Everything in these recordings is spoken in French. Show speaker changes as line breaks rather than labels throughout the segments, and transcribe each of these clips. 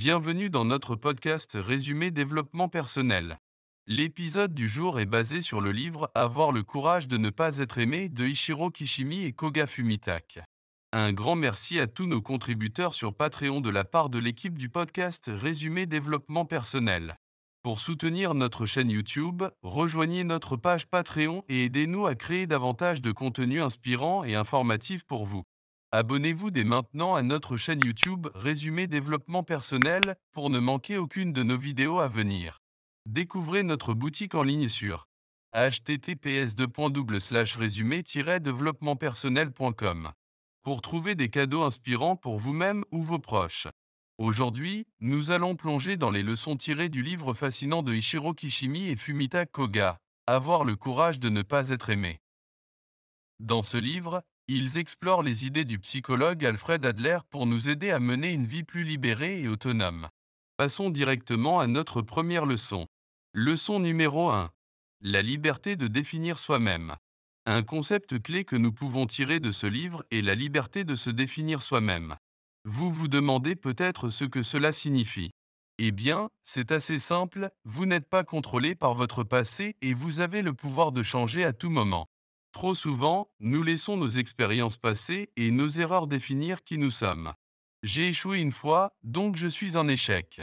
Bienvenue dans notre podcast Résumé développement personnel. L'épisode du jour est basé sur le livre Avoir le courage de ne pas être aimé de Ichiro Kishimi et Koga Fumitake. Un grand merci à tous nos contributeurs sur Patreon de la part de l'équipe du podcast Résumé développement personnel. Pour soutenir notre chaîne YouTube, rejoignez notre page Patreon et aidez-nous à créer davantage de contenu inspirant et informatif pour vous. Abonnez-vous dès maintenant à notre chaîne YouTube Résumé développement personnel pour ne manquer aucune de nos vidéos à venir. Découvrez notre boutique en ligne sur https résumé pour trouver des cadeaux inspirants pour vous-même ou vos proches. Aujourd'hui, nous allons plonger dans les leçons tirées du livre fascinant de Ichiro Kishimi et Fumita Koga, Avoir le courage de ne pas être aimé. Dans ce livre, ils explorent les idées du psychologue Alfred Adler pour nous aider à mener une vie plus libérée et autonome. Passons directement à notre première leçon. Leçon numéro 1. La liberté de définir soi-même. Un concept clé que nous pouvons tirer de ce livre est la liberté de se définir soi-même. Vous vous demandez peut-être ce que cela signifie. Eh bien, c'est assez simple, vous n'êtes pas contrôlé par votre passé et vous avez le pouvoir de changer à tout moment. Trop souvent, nous laissons nos expériences passées et nos erreurs définir qui nous sommes. J'ai échoué une fois, donc je suis un échec.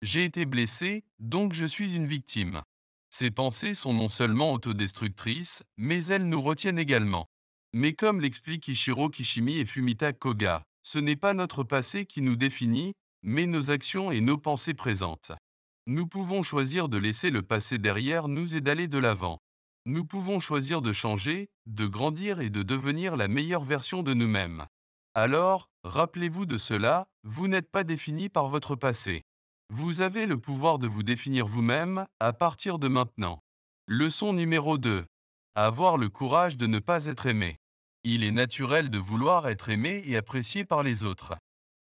J'ai été blessé, donc je suis une victime. Ces pensées sont non seulement autodestructrices, mais elles nous retiennent également. Mais comme l'expliquent Ishiro Kishimi et Fumita Koga, ce n'est pas notre passé qui nous définit, mais nos actions et nos pensées présentes. Nous pouvons choisir de laisser le passé derrière nous et d'aller de l'avant. Nous pouvons choisir de changer, de grandir et de devenir la meilleure version de nous-mêmes. Alors, rappelez-vous de cela, vous n'êtes pas défini par votre passé. Vous avez le pouvoir de vous définir vous-même à partir de maintenant. Leçon numéro 2. Avoir le courage de ne pas être aimé. Il est naturel de vouloir être aimé et apprécié par les autres.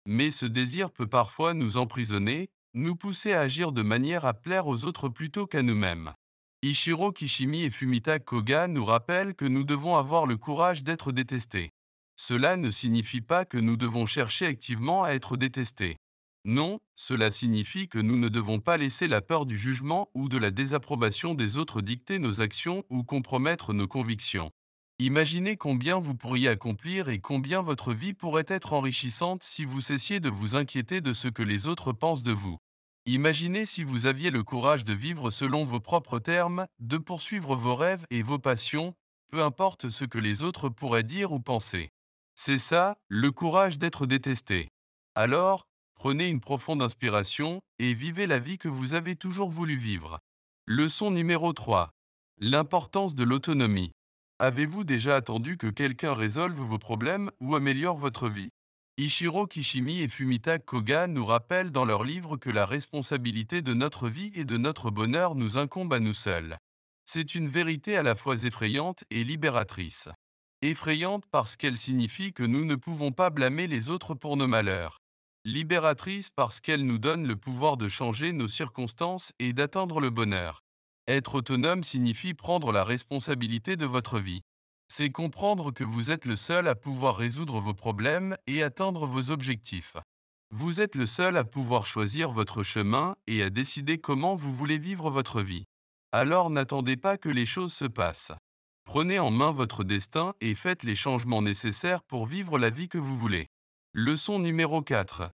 Mais ce désir peut parfois nous emprisonner, nous pousser à agir de manière à plaire aux autres plutôt qu'à nous-mêmes. Ichiro Kishimi et Fumita Koga nous rappellent que nous devons avoir le courage d'être détestés. Cela ne signifie pas que nous devons chercher activement à être détestés. Non, cela signifie que nous ne devons pas laisser la peur du jugement ou de la désapprobation des autres dicter nos actions ou compromettre nos convictions. Imaginez combien vous pourriez accomplir et combien votre vie pourrait être enrichissante si vous cessiez de vous inquiéter de ce que les autres pensent de vous. Imaginez si vous aviez le courage de vivre selon vos propres termes, de poursuivre vos rêves et vos passions, peu importe ce que les autres pourraient dire ou penser. C'est ça, le courage d'être détesté. Alors, prenez une profonde inspiration et vivez la vie que vous avez toujours voulu vivre. Leçon numéro 3. L'importance de l'autonomie. Avez-vous déjà attendu que quelqu'un résolve vos problèmes ou améliore votre vie? Ichiro Kishimi et Fumita Koga nous rappellent dans leur livre que la responsabilité de notre vie et de notre bonheur nous incombe à nous seuls. C'est une vérité à la fois effrayante et libératrice. Effrayante parce qu'elle signifie que nous ne pouvons pas blâmer les autres pour nos malheurs. Libératrice parce qu'elle nous donne le pouvoir de changer nos circonstances et d'atteindre le bonheur. Être autonome signifie prendre la responsabilité de votre vie c'est comprendre que vous êtes le seul à pouvoir résoudre vos problèmes et atteindre vos objectifs. Vous êtes le seul à pouvoir choisir votre chemin et à décider comment vous voulez vivre votre vie. Alors n'attendez pas que les choses se passent. Prenez en main votre destin et faites les changements nécessaires pour vivre la vie que vous voulez. Leçon numéro 4.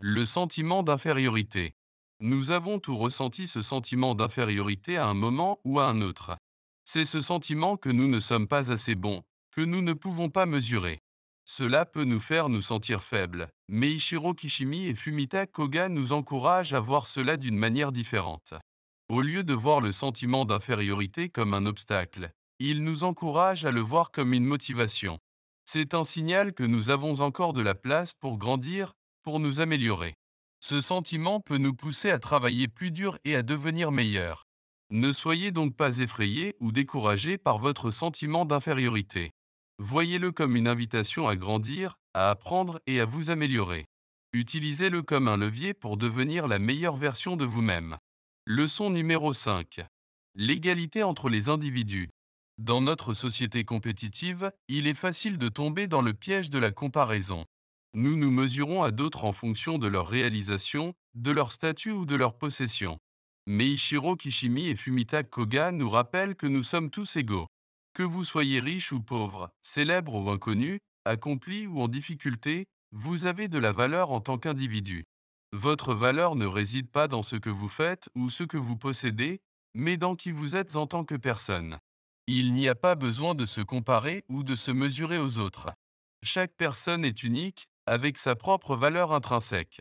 Le sentiment d'infériorité. Nous avons tous ressenti ce sentiment d'infériorité à un moment ou à un autre. C'est ce sentiment que nous ne sommes pas assez bons, que nous ne pouvons pas mesurer. Cela peut nous faire nous sentir faibles, mais Ichiro Kishimi et Fumita Koga nous encouragent à voir cela d'une manière différente. Au lieu de voir le sentiment d'infériorité comme un obstacle, ils nous encouragent à le voir comme une motivation. C'est un signal que nous avons encore de la place pour grandir, pour nous améliorer. Ce sentiment peut nous pousser à travailler plus dur et à devenir meilleurs. Ne soyez donc pas effrayé ou découragé par votre sentiment d'infériorité. Voyez-le comme une invitation à grandir, à apprendre et à vous améliorer. Utilisez-le comme un levier pour devenir la meilleure version de vous-même. Leçon numéro 5. L'égalité entre les individus. Dans notre société compétitive, il est facile de tomber dans le piège de la comparaison. Nous nous mesurons à d'autres en fonction de leur réalisation, de leur statut ou de leur possession. Mais Ichiro Kishimi et Fumita Koga nous rappellent que nous sommes tous égaux. Que vous soyez riche ou pauvre, célèbre ou inconnu, accompli ou en difficulté, vous avez de la valeur en tant qu'individu. Votre valeur ne réside pas dans ce que vous faites ou ce que vous possédez, mais dans qui vous êtes en tant que personne. Il n'y a pas besoin de se comparer ou de se mesurer aux autres. Chaque personne est unique, avec sa propre valeur intrinsèque.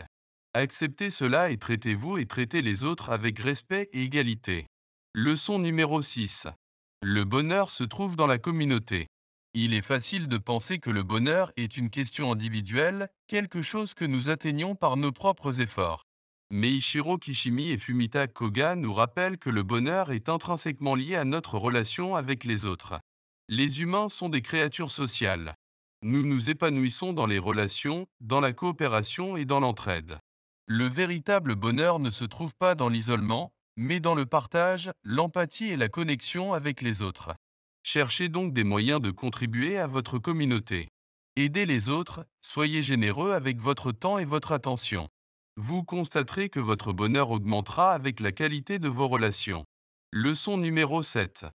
Acceptez cela et traitez-vous et traitez les autres avec respect et égalité. Leçon numéro 6. Le bonheur se trouve dans la communauté. Il est facile de penser que le bonheur est une question individuelle, quelque chose que nous atteignons par nos propres efforts. Mais Ichiro Kishimi et Fumita Koga nous rappellent que le bonheur est intrinsèquement lié à notre relation avec les autres. Les humains sont des créatures sociales. Nous nous épanouissons dans les relations, dans la coopération et dans l'entraide. Le véritable bonheur ne se trouve pas dans l'isolement, mais dans le partage, l'empathie et la connexion avec les autres. Cherchez donc des moyens de contribuer à votre communauté. Aidez les autres, soyez généreux avec votre temps et votre attention. Vous constaterez que votre bonheur augmentera avec la qualité de vos relations. Leçon numéro 7.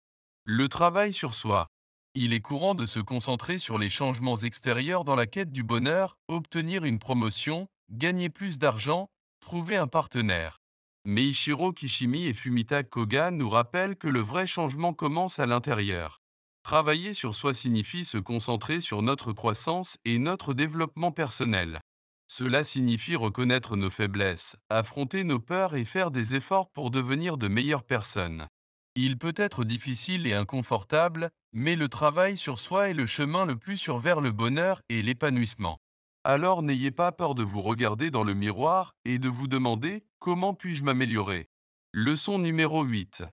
Le travail sur soi. Il est courant de se concentrer sur les changements extérieurs dans la quête du bonheur, obtenir une promotion, gagner plus d'argent, trouver un partenaire. Mais Ichiro Kishimi et Fumita Koga nous rappellent que le vrai changement commence à l'intérieur. Travailler sur soi signifie se concentrer sur notre croissance et notre développement personnel. Cela signifie reconnaître nos faiblesses, affronter nos peurs et faire des efforts pour devenir de meilleures personnes. Il peut être difficile et inconfortable, mais le travail sur soi est le chemin le plus sûr vers le bonheur et l'épanouissement. Alors n'ayez pas peur de vous regarder dans le miroir et de vous demander comment puis-je m'améliorer. Leçon numéro 8.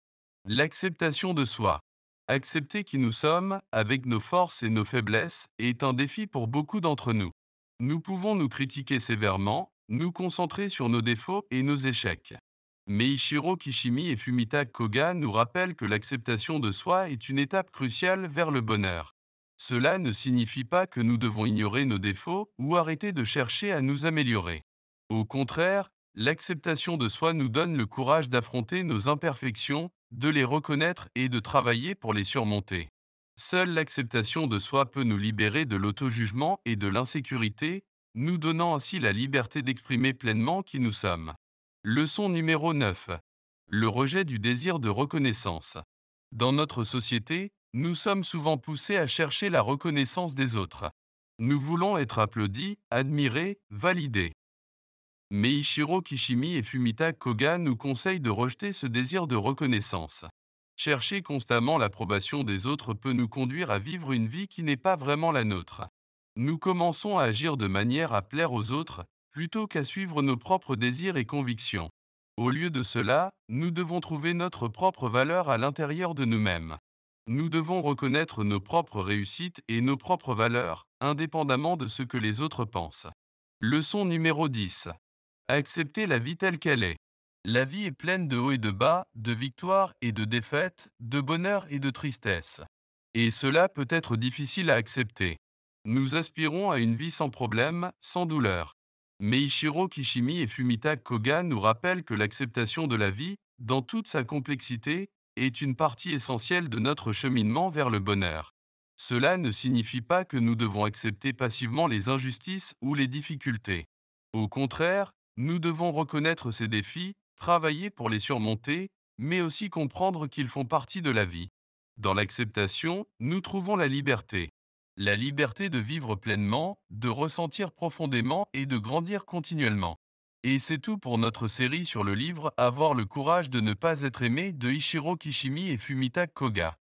L'acceptation de soi. Accepter qui nous sommes, avec nos forces et nos faiblesses, est un défi pour beaucoup d'entre nous. Nous pouvons nous critiquer sévèrement, nous concentrer sur nos défauts et nos échecs. Mais Ichiro Kishimi et Fumita Koga nous rappellent que l'acceptation de soi est une étape cruciale vers le bonheur. Cela ne signifie pas que nous devons ignorer nos défauts ou arrêter de chercher à nous améliorer. Au contraire, l'acceptation de soi nous donne le courage d'affronter nos imperfections, de les reconnaître et de travailler pour les surmonter. Seule l'acceptation de soi peut nous libérer de l'auto-jugement et de l'insécurité, nous donnant ainsi la liberté d'exprimer pleinement qui nous sommes. Leçon numéro 9. Le rejet du désir de reconnaissance. Dans notre société, nous sommes souvent poussés à chercher la reconnaissance des autres. Nous voulons être applaudis, admirés, validés. Mais Ichiro Kishimi et Fumita Koga nous conseillent de rejeter ce désir de reconnaissance. Chercher constamment l'approbation des autres peut nous conduire à vivre une vie qui n'est pas vraiment la nôtre. Nous commençons à agir de manière à plaire aux autres, plutôt qu'à suivre nos propres désirs et convictions. Au lieu de cela, nous devons trouver notre propre valeur à l'intérieur de nous-mêmes. Nous devons reconnaître nos propres réussites et nos propres valeurs, indépendamment de ce que les autres pensent. Leçon numéro 10. Accepter la vie telle qu'elle est. La vie est pleine de hauts et de bas, de victoires et de défaites, de bonheur et de tristesse. Et cela peut être difficile à accepter. Nous aspirons à une vie sans problème, sans douleur. Meiichiro Kishimi et Fumita Koga nous rappellent que l'acceptation de la vie, dans toute sa complexité, est une partie essentielle de notre cheminement vers le bonheur. Cela ne signifie pas que nous devons accepter passivement les injustices ou les difficultés. Au contraire, nous devons reconnaître ces défis, travailler pour les surmonter, mais aussi comprendre qu'ils font partie de la vie. Dans l'acceptation, nous trouvons la liberté la liberté de vivre pleinement, de ressentir profondément et de grandir continuellement. Et c'est tout pour notre série sur le livre Avoir le courage de ne pas être aimé de Ichiro Kishimi et Fumita Koga.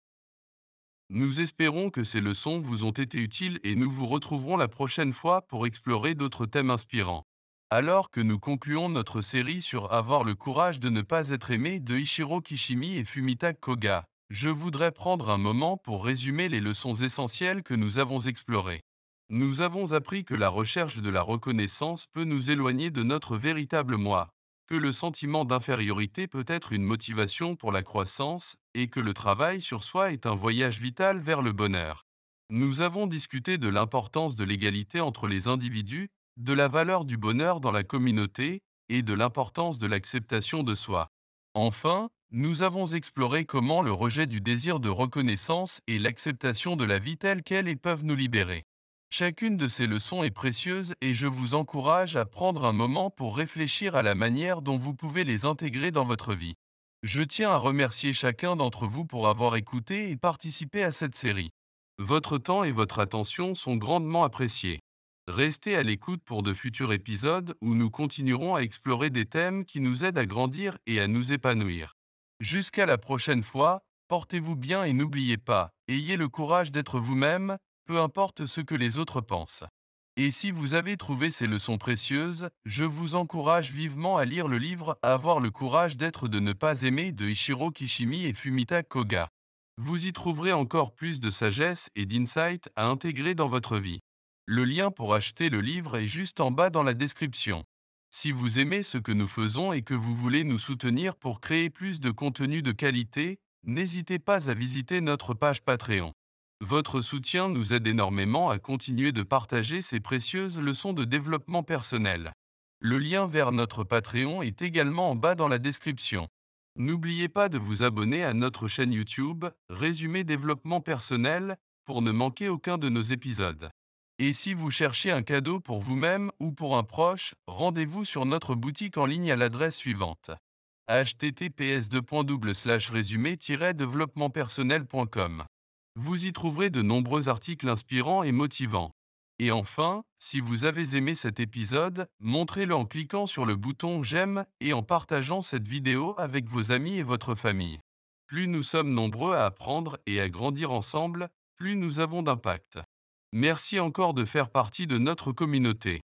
Nous espérons que ces leçons vous ont été utiles et nous vous retrouverons la prochaine fois pour explorer d'autres thèmes inspirants. Alors que nous concluons notre série sur Avoir le courage de ne pas être aimé de Ichiro Kishimi et Fumita Koga, je voudrais prendre un moment pour résumer les leçons essentielles que nous avons explorées. Nous avons appris que la recherche de la reconnaissance peut nous éloigner de notre véritable moi, que le sentiment d'infériorité peut être une motivation pour la croissance et que le travail sur soi est un voyage vital vers le bonheur. Nous avons discuté de l'importance de l'égalité entre les individus, de la valeur du bonheur dans la communauté et de l'importance de l'acceptation de soi. Enfin, nous avons exploré comment le rejet du désir de reconnaissance et l'acceptation de la vie telle qu'elle est peuvent nous libérer. Chacune de ces leçons est précieuse et je vous encourage à prendre un moment pour réfléchir à la manière dont vous pouvez les intégrer dans votre vie. Je tiens à remercier chacun d'entre vous pour avoir écouté et participé à cette série. Votre temps et votre attention sont grandement appréciés. Restez à l'écoute pour de futurs épisodes où nous continuerons à explorer des thèmes qui nous aident à grandir et à nous épanouir. Jusqu'à la prochaine fois, portez-vous bien et n'oubliez pas, ayez le courage d'être vous-même, peu importe ce que les autres pensent. Et si vous avez trouvé ces leçons précieuses, je vous encourage vivement à lire le livre Avoir le courage d'être de ne pas aimer de Ichiro Kishimi et Fumita Koga. Vous y trouverez encore plus de sagesse et d'insight à intégrer dans votre vie. Le lien pour acheter le livre est juste en bas dans la description. Si vous aimez ce que nous faisons et que vous voulez nous soutenir pour créer plus de contenu de qualité, n'hésitez pas à visiter notre page Patreon. Votre soutien nous aide énormément à continuer de partager ces précieuses leçons de développement personnel. Le lien vers notre Patreon est également en bas dans la description. N'oubliez pas de vous abonner à notre chaîne YouTube, Résumé Développement Personnel, pour ne manquer aucun de nos épisodes. Et si vous cherchez un cadeau pour vous-même ou pour un proche, rendez-vous sur notre boutique en ligne à l'adresse suivante https résumé développementpersonnel.com vous y trouverez de nombreux articles inspirants et motivants. Et enfin, si vous avez aimé cet épisode, montrez-le en cliquant sur le bouton J'aime et en partageant cette vidéo avec vos amis et votre famille. Plus nous sommes nombreux à apprendre et à grandir ensemble, plus nous avons d'impact. Merci encore de faire partie de notre communauté.